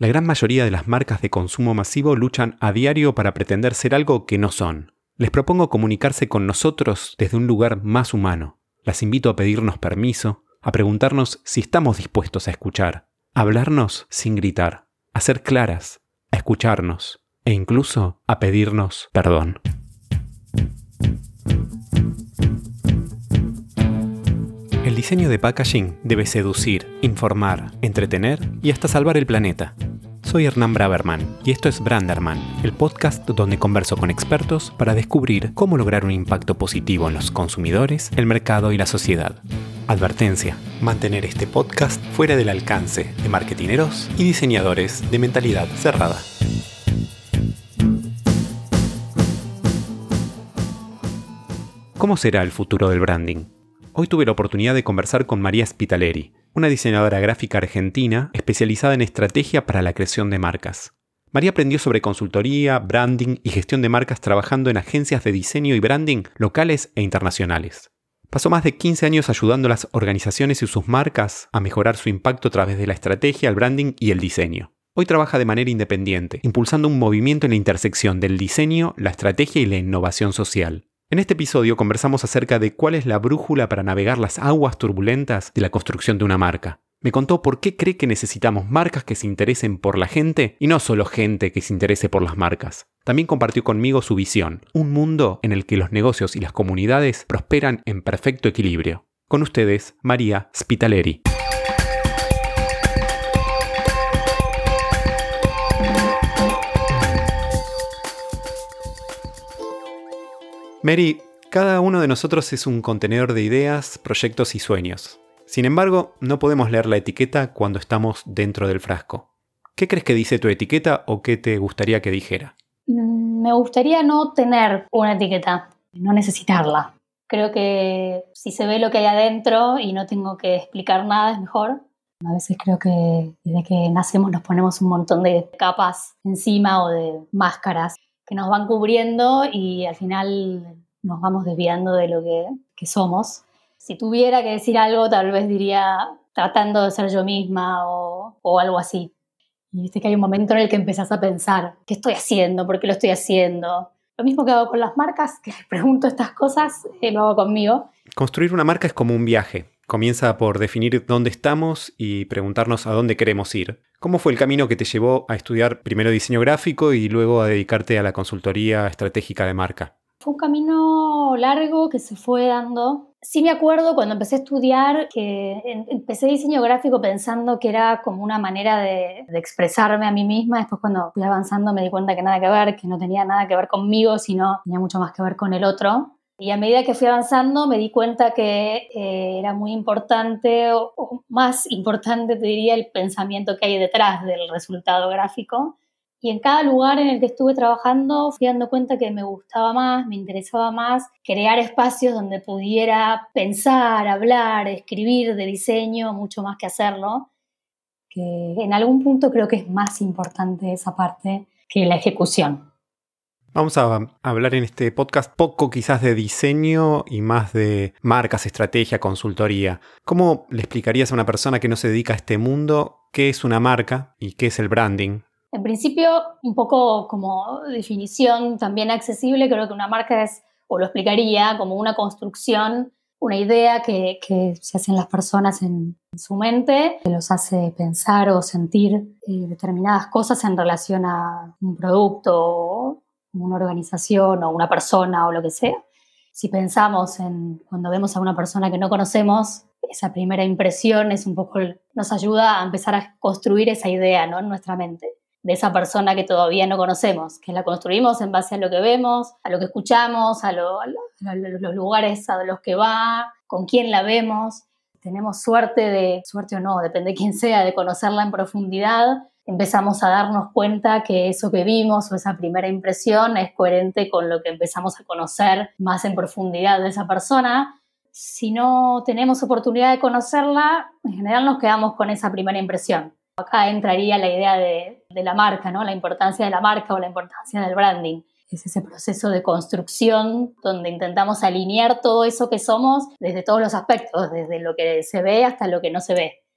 La gran mayoría de las marcas de consumo masivo luchan a diario para pretender ser algo que no son. Les propongo comunicarse con nosotros desde un lugar más humano. Las invito a pedirnos permiso, a preguntarnos si estamos dispuestos a escuchar, a hablarnos sin gritar, a ser claras, a escucharnos e incluso a pedirnos perdón. El diseño de packaging debe seducir, informar, entretener y hasta salvar el planeta. Soy Hernán Braverman y esto es Branderman, el podcast donde converso con expertos para descubrir cómo lograr un impacto positivo en los consumidores, el mercado y la sociedad. Advertencia, mantener este podcast fuera del alcance de marketineros y diseñadores de mentalidad cerrada. ¿Cómo será el futuro del branding? Hoy tuve la oportunidad de conversar con María Spitaleri, una diseñadora gráfica argentina especializada en estrategia para la creación de marcas. María aprendió sobre consultoría, branding y gestión de marcas trabajando en agencias de diseño y branding locales e internacionales. Pasó más de 15 años ayudando a las organizaciones y sus marcas a mejorar su impacto a través de la estrategia, el branding y el diseño. Hoy trabaja de manera independiente, impulsando un movimiento en la intersección del diseño, la estrategia y la innovación social. En este episodio conversamos acerca de cuál es la brújula para navegar las aguas turbulentas de la construcción de una marca. Me contó por qué cree que necesitamos marcas que se interesen por la gente y no solo gente que se interese por las marcas. También compartió conmigo su visión, un mundo en el que los negocios y las comunidades prosperan en perfecto equilibrio. Con ustedes, María Spitaleri. Mary, cada uno de nosotros es un contenedor de ideas, proyectos y sueños. Sin embargo, no podemos leer la etiqueta cuando estamos dentro del frasco. ¿Qué crees que dice tu etiqueta o qué te gustaría que dijera? Mm, me gustaría no tener una etiqueta, no necesitarla. Creo que si se ve lo que hay adentro y no tengo que explicar nada es mejor. A veces creo que desde que nacemos nos ponemos un montón de capas encima o de máscaras que nos van cubriendo y al final nos vamos desviando de lo que, somos. Si tuviera que decir algo, tal vez diría tratando de ser yo misma o, o algo así. Y viste que hay un momento en el que empezás a pensar, ¿qué estoy haciendo? ¿Por qué lo estoy haciendo? Lo mismo que hago con las marcas, que les pregunto estas cosas, eh, lo hago conmigo. Construir una marca es como un viaje. Comienza por definir dónde estamos y preguntarnos a dónde queremos ir. ¿Cómo fue el camino que te llevó a estudiar primero diseño gráfico y luego a dedicarte a la consultoría estratégica de marca? Fue un camino largo que se fue dando. Sí me acuerdo cuando empecé a estudiar que empecé diseño gráfico pensando que era como una manera de, de, expresarme a mí misma. Después cuando fui avanzando me di cuenta que nada que ver, que no tenía nada que ver conmigo, sino tenía mucho más que ver con el otro. Y a medida que fui avanzando me di cuenta que eh, era muy importante, o, más importante te diría, el pensamiento que hay detrás del resultado gráfico. Y en cada lugar en el que estuve trabajando fui dando cuenta que me gustaba más, me interesaba más crear espacios donde pudiera pensar, hablar, escribir de diseño, mucho más que hacerlo. Que en algún punto creo que es más importante esa parte que la ejecución. Vamos a hablar en este podcast poco quizás de diseño y más de marcas, estrategia, consultoría. ¿Cómo le explicarías a una persona que no se dedica a este mundo qué es una marca y qué es el branding? En principio, un poco como definición también accesible, creo que una marca es, o lo explicaría, como una construcción, una idea que, se hacen las personas en, su mente, que los hace pensar o sentir eh, determinadas cosas en relación a un producto una organización o una persona o lo que sea. Si pensamos en cuando vemos a una persona que no conocemos, esa primera impresión es un poco, nos ayuda a empezar a construir esa idea ¿no? en nuestra mente de esa persona que todavía no conocemos, que la construimos en base a lo que vemos, a lo que escuchamos, a, a los lugares a los que va, con quién la vemos. Tenemos suerte de, suerte o no, depende de quién sea, de conocerla en profundidad empezamos a darnos cuenta que eso que vimos o esa primera impresión es coherente con lo que empezamos a conocer más en profundidad de esa persona. Si no tenemos oportunidad de conocerla, en general nos quedamos con esa primera impresión. Acá entraría la idea de, la marca, ¿no? la importancia de la marca o la importancia del branding. Es ese proceso de construcción donde intentamos alinear todo eso que somos desde todos los aspectos, desde lo que se ve hasta lo que no se ve.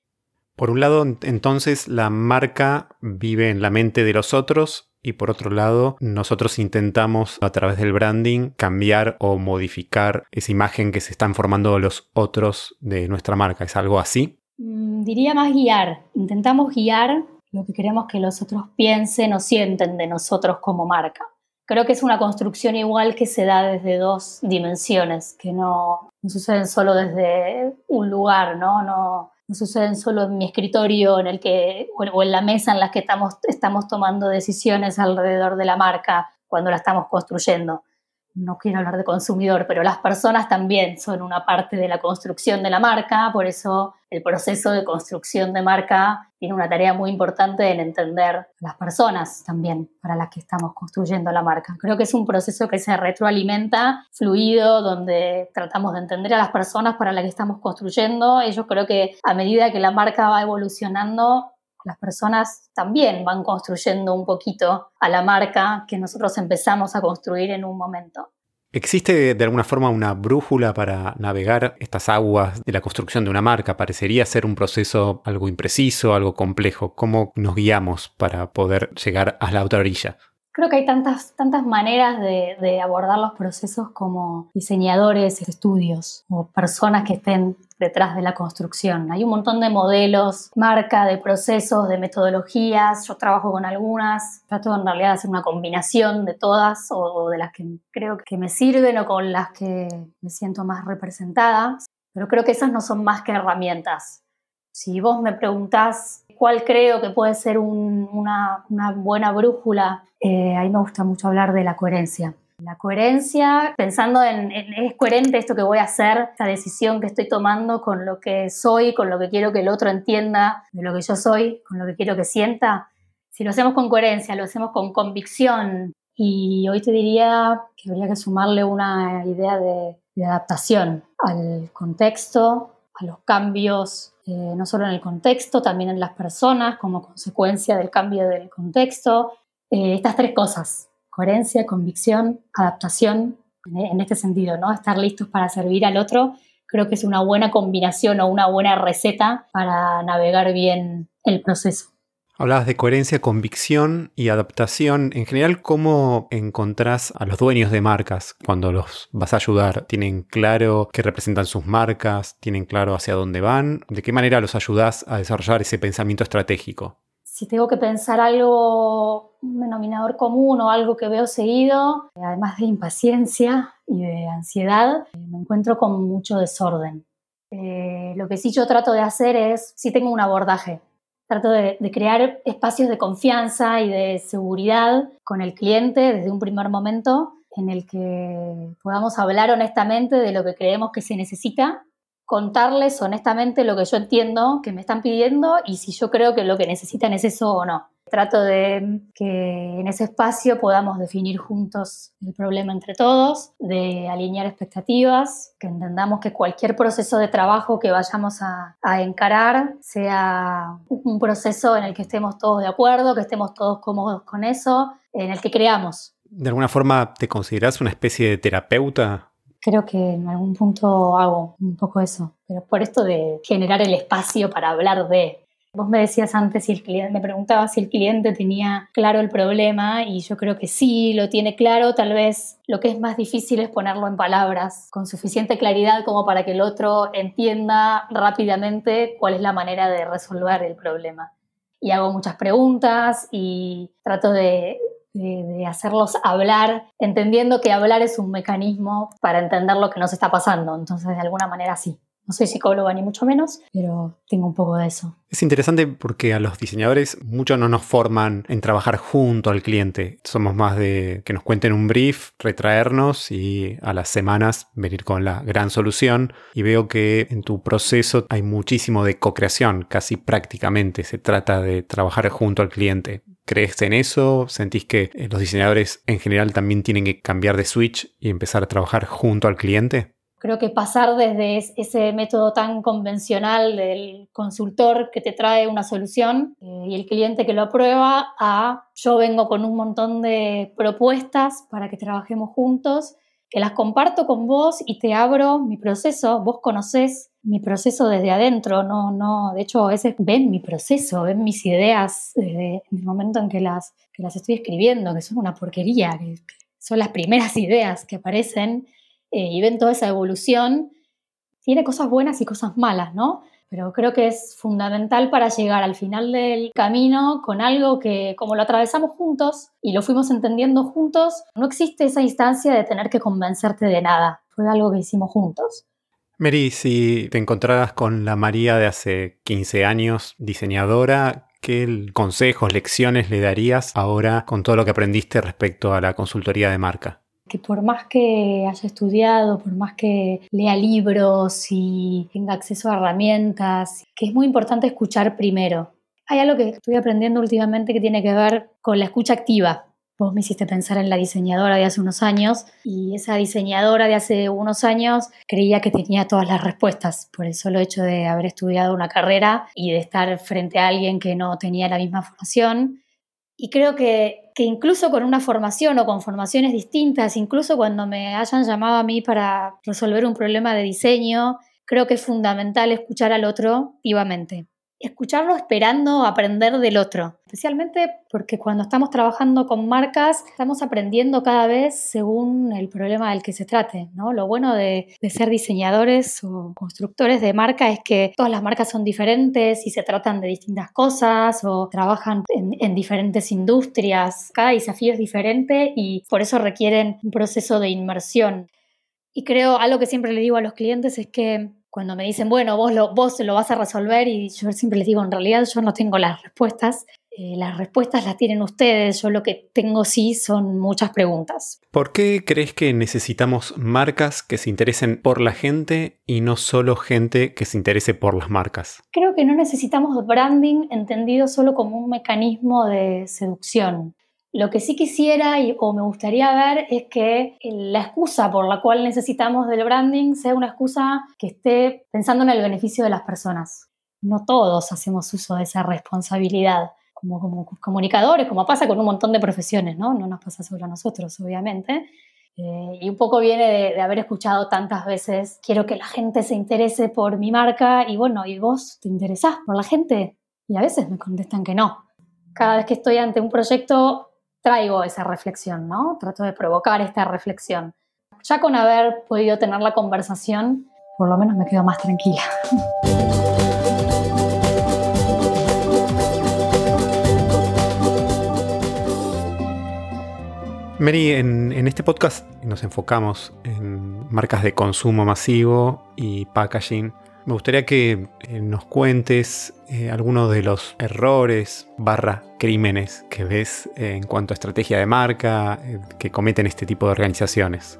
Por un lado, entonces, la marca vive en la mente de los otros y por otro lado, nosotros intentamos a través del branding cambiar o modificar esa imagen que se están formando los otros de nuestra marca. ¿Es algo así? Mm, diría más guiar. Intentamos guiar lo que queremos que los otros piensen o sienten de nosotros como marca. Creo que es una construcción igual que se da desde dos dimensiones, que no, no suceden solo desde un lugar, ¿no? No, suceden solo en mi escritorio en el que, o en la mesa en la que estamos, estamos tomando decisiones alrededor de la marca cuando la estamos construyendo no quiero hablar de consumidor, pero las personas también son una parte de la construcción de la marca, por eso el proceso de construcción de marca tiene una tarea muy importante en entender las personas también para las que estamos construyendo la marca. Creo que es un proceso que se retroalimenta, fluido, donde tratamos de entender a las personas para las que estamos construyendo. Ellos creo que a medida que la marca va evolucionando, las personas también van construyendo un poquito a la marca que nosotros empezamos a construir en un momento. ¿Existe de alguna forma una brújula para navegar estas aguas de la construcción de una marca? Parecería ser un proceso algo impreciso, algo complejo. ¿Cómo nos guiamos para poder llegar a la otra orilla? Creo que hay tantas, tantas maneras de, abordar los procesos como diseñadores de estudios o personas que estén detrás de la construcción. Hay un montón de modelos, marca, de procesos, de metodologías. Yo trabajo con algunas, trato en realidad de hacer una combinación de todas o, de las que creo que me sirven o con las que me siento más representada. Pero creo que esas no son más que herramientas. Si vos me preguntás cuál creo que puede ser una, una buena brújula eh, a mí me gusta mucho hablar de la coherencia. La coherencia, pensando en, es coherente esto que voy a hacer, esta decisión que estoy tomando con lo que soy, con lo que quiero que el otro entienda de lo que yo soy, con lo que quiero que sienta. Si lo hacemos con coherencia, lo hacemos con convicción. Y hoy te diría que habría que sumarle una idea de, adaptación al contexto, a los cambios, eh, no solo en el contexto, también en las personas como consecuencia del cambio del contexto eh, estas tres cosas, coherencia, convicción, adaptación, en, este sentido, ¿no? Estar listos para servir al otro, creo que es una buena combinación o una buena receta para navegar bien el proceso. Hablabas de coherencia, convicción y adaptación. En general, ¿cómo encontrás a los dueños de marcas cuando los vas a ayudar? ¿Tienen claro qué representan sus marcas? ¿Tienen claro hacia dónde van? ¿De qué manera los ayudás a desarrollar ese pensamiento estratégico? Si tengo que pensar algo, un denominador común o algo que veo seguido, además de impaciencia y de ansiedad, me encuentro con mucho desorden. Eh, lo que sí yo trato de hacer es, si tengo un abordaje, trato de, de, crear espacios de confianza y de seguridad con el cliente desde un primer momento en el que podamos hablar honestamente de lo que creemos que se necesita contarles honestamente lo que yo entiendo que me están pidiendo y si yo creo que lo que necesitan es eso o no. Trato de que en ese espacio podamos definir juntos el problema entre todos, de alinear expectativas, que entendamos que cualquier proceso de trabajo que vayamos a, a encarar sea un proceso en el que estemos todos de acuerdo, que estemos todos cómodos con eso, en el que creamos. ¿De alguna forma te consideras una especie de terapeuta creo que en algún punto hago un poco eso, pero por esto de generar el espacio para hablar de. Vos me decías antes si el cliente, me preguntabas si el cliente tenía claro el problema y yo creo que sí, lo tiene claro, tal vez lo que es más difícil es ponerlo en palabras con suficiente claridad como para que el otro entienda rápidamente cuál es la manera de resolver el problema. Y hago muchas preguntas y trato de de, hacerlos hablar, entendiendo que hablar es un mecanismo para entender lo que nos está pasando. Entonces, de alguna manera sí. No soy psicóloga ni mucho menos, pero tengo un poco de eso. Es interesante porque a los diseñadores mucho no nos forman en trabajar junto al cliente. Somos más de que nos cuenten un brief, retraernos y a las semanas venir con la gran solución. Y veo que en tu proceso hay muchísimo de co-creación, casi prácticamente se trata de trabajar junto al cliente. ¿Crees en eso? ¿Sentís que eh, los diseñadores en general también tienen que cambiar de switch y empezar a trabajar junto al cliente? Creo que pasar desde ese método tan convencional del consultor que te trae una solución eh, y el cliente que lo aprueba a yo vengo con un montón de propuestas para que trabajemos juntos, que las comparto con vos y te abro mi proceso, vos conocés mi proceso desde adentro, no, no, de hecho a veces ven mi proceso, ven mis ideas desde el momento en que las, que las estoy escribiendo, que son una porquería, que, son las primeras ideas que aparecen eh, y ven toda esa evolución. Tiene cosas buenas y cosas malas, ¿no? Pero creo que es fundamental para llegar al final del camino con algo que, como lo atravesamos juntos y lo fuimos entendiendo juntos, no existe esa instancia de tener que convencerte de nada. Fue algo que hicimos juntos. Mary, si te encontraras con la María de hace 15 años, diseñadora, ¿qué consejos, lecciones le darías ahora con todo lo que aprendiste respecto a la consultoría de marca? Que por más que haya estudiado, por más que lea libros y tenga acceso a herramientas, que es muy importante escuchar primero. Hay algo que estoy aprendiendo últimamente que tiene que ver con la escucha activa. Vos me hiciste pensar en la diseñadora de hace unos años y esa diseñadora de hace unos años creía que tenía todas las respuestas por el solo hecho de haber estudiado una carrera y de estar frente a alguien que no tenía la misma formación y creo que, incluso con una formación o con formaciones distintas, incluso cuando me hayan llamado a mí para resolver un problema de diseño, creo que es fundamental escuchar al otro activamente escucharlo esperando aprender del otro, especialmente porque cuando estamos trabajando con marcas estamos aprendiendo cada vez según el problema del que se trate. ¿no? Lo bueno de, ser diseñadores o constructores de marca es que todas las marcas son diferentes y se tratan de distintas cosas o trabajan en, en diferentes industrias. Cada desafío es diferente y por eso requieren un proceso de inmersión. Y creo, algo que siempre le digo a los clientes es que cuando me dicen, bueno, vos lo, vos lo vas a resolver y yo siempre les digo, en realidad yo no tengo las respuestas, eh, las respuestas las tienen ustedes, yo lo que tengo sí son muchas preguntas. ¿Por qué crees que necesitamos marcas que se interesen por la gente y no solo gente que se interese por las marcas? Creo que no necesitamos branding entendido solo como un mecanismo de seducción. Lo que sí quisiera o me gustaría ver es que la excusa por la cual necesitamos del branding sea una excusa que esté pensando en el beneficio de las personas. No todos hacemos uso de esa responsabilidad como, como comunicadores, como pasa con un montón de profesiones, ¿no? No nos pasa solo a nosotros, obviamente. Eh, y un poco viene de, de, haber escuchado tantas veces, quiero que la gente se interese por mi marca y bueno, ¿y vos te interesás por la gente? Y a veces me contestan que no. Cada vez que estoy ante un proyecto traigo esa reflexión, ¿no? Trato de provocar esta reflexión. Ya con haber podido tener la conversación, por lo menos me quedo más tranquila. Mary, en, en, este podcast nos enfocamos en marcas de consumo masivo y packaging me gustaría que eh, nos cuentes eh, algunos de los errores barra crímenes que ves eh, en cuanto a estrategia de marca que cometen este tipo de organizaciones.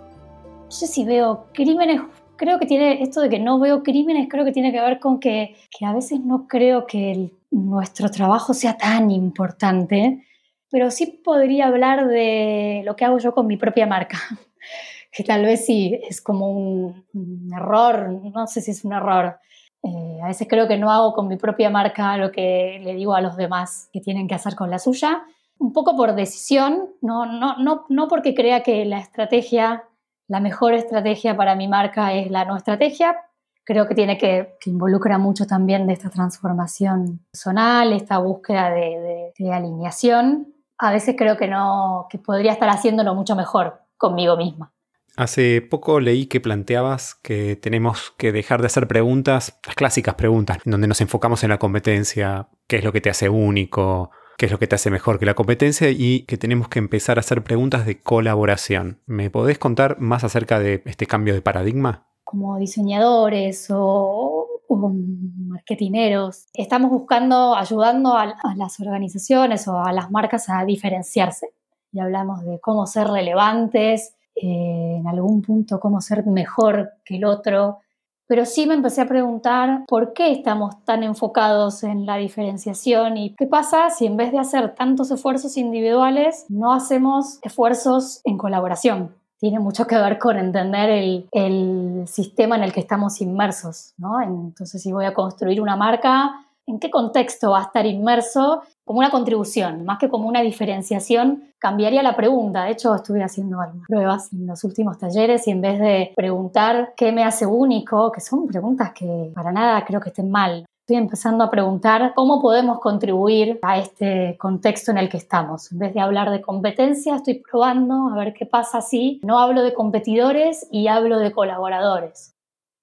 Sé si veo crímenes, creo que tiene esto de que no veo crímenes, creo que tiene que ver con que, a veces no creo que nuestro trabajo sea tan importante, pero sí podría hablar de lo que hago yo con mi propia marca que tal vez sí es como un, error, no sé si es un error. Eh, a veces creo que no hago con mi propia marca lo que le digo a los demás que tienen que hacer con la suya, un poco por decisión, no, no, no, no porque crea que la estrategia, la mejor estrategia para mi marca es la no estrategia, creo que tiene que, que involucra mucho también de esta transformación personal, esta búsqueda de, de alineación. A veces creo que no, que podría estar haciéndolo mucho mejor conmigo misma. Hace poco leí que planteabas que tenemos que dejar de hacer preguntas, las clásicas preguntas, en donde nos enfocamos en la competencia, qué es lo que te hace único, qué es lo que te hace mejor que la competencia y que tenemos que empezar a hacer preguntas de colaboración. ¿Me podés contar más acerca de este cambio de paradigma? Como diseñadores o, marketineros, estamos buscando, ayudando a las organizaciones o a las marcas a diferenciarse. Y hablamos de cómo ser relevantes, eh, en algún punto cómo ser mejor que el otro, pero sí me empecé a preguntar por qué estamos tan enfocados en la diferenciación y qué pasa si en vez de hacer tantos esfuerzos individuales no hacemos esfuerzos en colaboración. Tiene mucho que ver con entender el, el sistema en el que estamos inmersos, ¿no? Entonces, si voy a construir una marca, ¿en qué contexto va a estar inmerso como una contribución, más que como una diferenciación, cambiaría la pregunta. De hecho, estuve haciendo algunas pruebas en los últimos talleres y en vez de preguntar qué me hace único, que son preguntas que para nada creo que estén mal, estoy empezando a preguntar cómo podemos contribuir a este contexto en el que estamos. En vez de hablar de competencia, estoy probando a ver qué pasa si no hablo de competidores y hablo de colaboradores.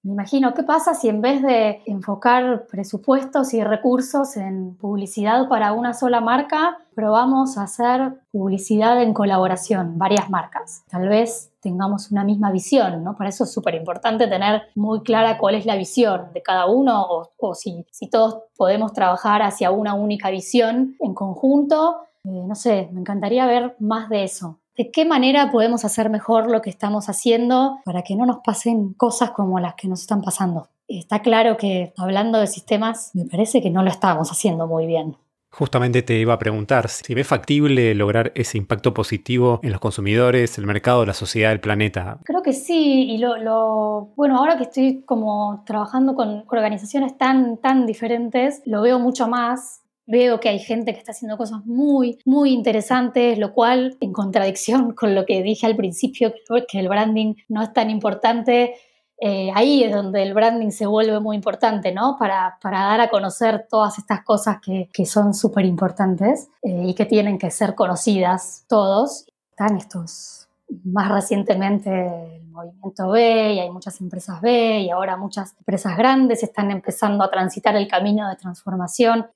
Me imagino, ¿qué pasa si en vez de enfocar presupuestos y recursos en publicidad para una sola marca, probamos a hacer publicidad en colaboración, varias marcas? Tal vez tengamos una misma visión, ¿no? Para eso es súper importante tener muy clara cuál es la visión de cada uno o, si, si todos podemos trabajar hacia una única visión en conjunto. Eh, no sé, me encantaría ver más de eso de qué manera podemos hacer mejor lo que estamos haciendo para que no nos pasen cosas como las que nos están pasando. Está claro que hablando de sistemas, me parece que no lo estábamos haciendo muy bien. Justamente te iba a preguntar si ves factible lograr ese impacto positivo en los consumidores, el mercado, la sociedad, el planeta. Creo que sí, y lo, bueno, ahora que estoy como trabajando con organizaciones tan, tan diferentes, lo veo mucho más veo que hay gente que está haciendo cosas muy, muy interesantes, lo cual, en contradicción con lo que dije al principio, que el branding no es tan importante, eh, ahí es donde el branding se vuelve muy importante, ¿no? Para, dar a conocer todas estas cosas que, son súper importantes eh, y que tienen que ser conocidas todos. Están estos, más recientemente el movimiento B y hay muchas empresas B y ahora muchas empresas grandes están empezando a transitar el camino de transformación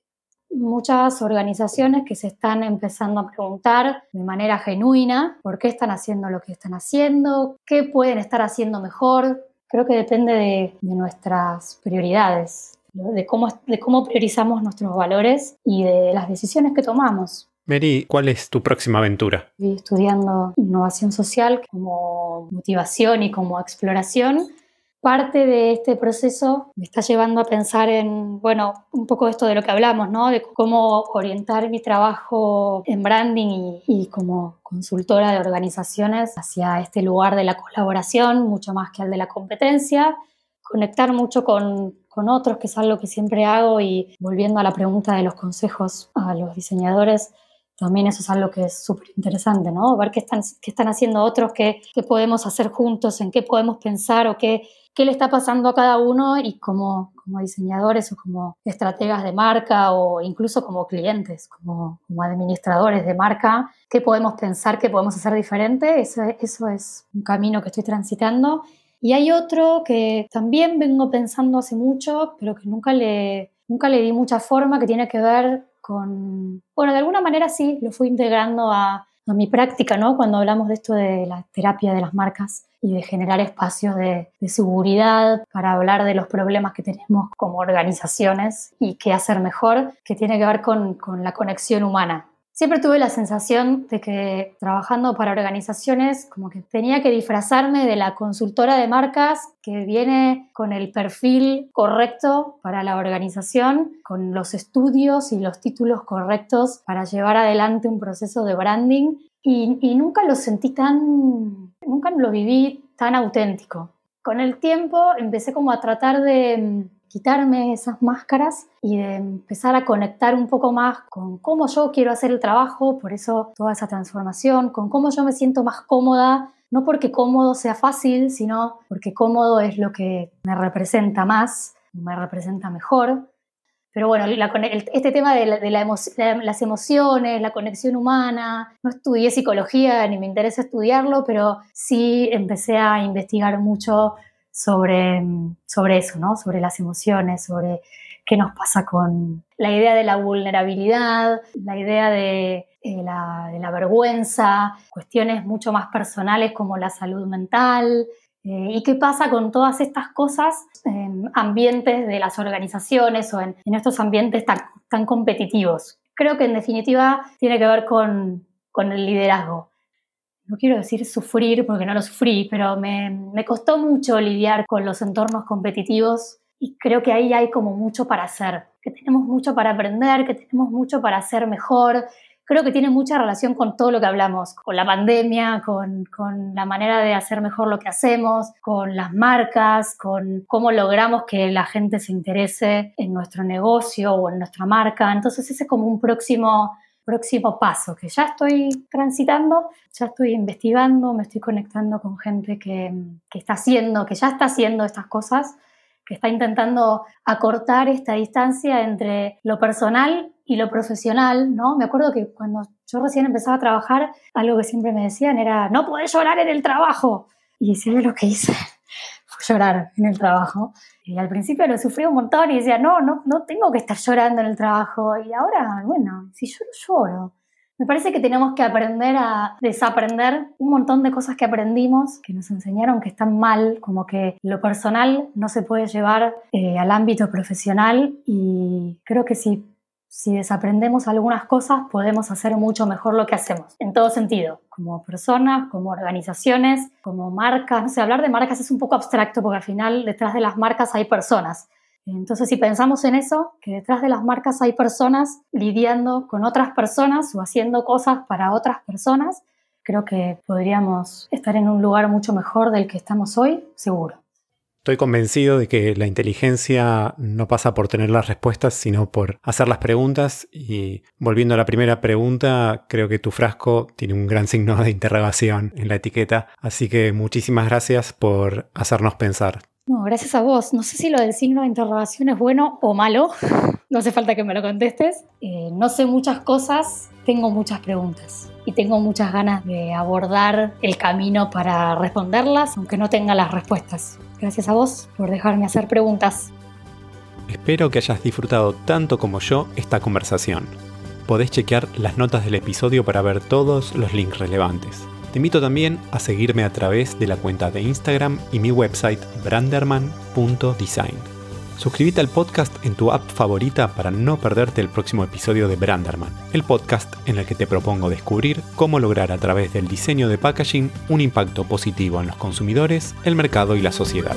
muchas organizaciones que se están empezando a preguntar de manera genuina por qué están haciendo lo que están haciendo, qué pueden estar haciendo mejor. Creo que depende de, nuestras prioridades, de cómo, de cómo priorizamos nuestros valores y de las decisiones que tomamos. Mary, ¿cuál es tu próxima aventura? Estoy estudiando innovación social como motivación y como exploración parte de este proceso me está llevando a pensar en, bueno, un poco esto de lo que hablamos, ¿no? De cómo orientar mi trabajo en branding y, como consultora de organizaciones hacia este lugar de la colaboración, mucho más que al de la competencia, conectar mucho con, con otros, que es algo que siempre hago, y volviendo a la pregunta de los consejos a los diseñadores, también eso es algo que es súper interesante, ¿no? Ver qué están, qué están haciendo otros, qué, qué podemos hacer juntos, en qué podemos pensar o qué qué le está pasando a cada uno y como, como diseñadores o como estrategas de marca o incluso como clientes, como, como administradores de marca, qué podemos pensar, qué podemos hacer diferente. Eso, eso es un camino que estoy transitando. Y hay otro que también vengo pensando hace mucho, pero que nunca le, nunca le di mucha forma, que tiene que ver con, bueno, de alguna manera sí, lo fui integrando a, a mi práctica, ¿no? Cuando hablamos de esto de la terapia de las marcas y de generar espacios de, seguridad para hablar de los problemas que tenemos como organizaciones y qué hacer mejor, que tiene que ver con, con la conexión humana. Siempre tuve la sensación de que trabajando para organizaciones como que tenía que disfrazarme de la consultora de marcas que viene con el perfil correcto para la organización, con los estudios y los títulos correctos para llevar adelante un proceso de branding y, nunca lo sentí tan, nunca lo viví tan auténtico. Con el tiempo empecé como a tratar de quitarme esas máscaras y de empezar a conectar un poco más con cómo yo quiero hacer el trabajo, por eso toda esa transformación, con cómo yo me siento más cómoda, no porque cómodo sea fácil, sino porque cómodo es lo que me representa más, me representa mejor. Pero bueno, este tema de, las emociones, la conexión humana, no estudié psicología ni me interesa estudiarlo, pero sí empecé a investigar mucho sobre, sobre eso, ¿no? Sobre las emociones, sobre qué nos pasa con la idea de la vulnerabilidad, la idea de, eh, la, vergüenza, cuestiones mucho más personales como la salud mental, eh, ¿Y qué pasa con todas estas cosas en ambientes de las organizaciones o en, estos ambientes tan, tan, competitivos? Creo que en definitiva tiene que ver con, con, el liderazgo. No quiero decir sufrir porque no lo sufrí, pero me, me costó mucho lidiar con los entornos competitivos y creo que ahí hay como mucho para hacer, que tenemos mucho para aprender, que tenemos mucho para hacer mejor, creo que tiene mucha relación con todo lo que hablamos, con la pandemia, con, con, la manera de hacer mejor lo que hacemos, con las marcas, con cómo logramos que la gente se interese en nuestro negocio o en nuestra marca. Entonces ese es como un próximo próximo paso que ya estoy transitando, ya estoy investigando, me estoy conectando con gente que, que, está haciendo, que ya está haciendo estas cosas, que está intentando acortar esta distancia entre lo personal y lo profesional, ¿no? Me acuerdo que cuando yo recién empezaba a trabajar, algo que siempre me decían era, no puedes llorar en el trabajo. Y si lo que hice, llorar en el trajo. Y al principio lo sufrí un montón y decía, no, no, no tengo que estar llorando en el trabajo. Y ahora, bueno, si lloro, lloro. Me parece que tenemos que aprender a desaprender un montón de cosas que aprendimos, que nos enseñaron que están mal, como que lo personal no se puede llevar eh, al ámbito profesional y creo que si si desaprendemos algunas cosas, podemos hacer mucho mejor lo que hacemos, en todo sentido, como personas, como organizaciones, como marcas. No sé, hablar de marcas es un poco abstracto porque al final detrás de las marcas hay personas. Entonces, si pensamos en eso, que detrás de las marcas hay personas lidiando con otras personas o haciendo cosas para otras personas, creo que podríamos estar en un lugar mucho mejor del que estamos hoy, seguro. Estoy convencido de que la inteligencia no pasa por tener las respuestas, sino por hacer las preguntas. Y volviendo a la primera pregunta, creo que tu frasco tiene un gran signo de interrogación en la etiqueta. Así que muchísimas gracias por hacernos pensar. No, gracias a vos. No sé si lo del signo de interrogación es bueno o malo. No hace falta que me lo contestes. Eh, no sé muchas cosas, tengo muchas preguntas y tengo muchas ganas de abordar el camino para responderlas, aunque no tenga las respuestas. Gracias a vos por dejarme hacer preguntas. Espero que hayas disfrutado tanto como yo esta conversación. Podés chequear las notas del episodio para ver todos los links relevantes. Te invito también a seguirme a través de la cuenta de Instagram y mi website branderman.design. Suscríbete al podcast en tu app favorita para no perderte el próximo episodio de Branderman, el podcast en el que te propongo descubrir cómo lograr a través del diseño de packaging un impacto positivo en los consumidores, el mercado y la sociedad.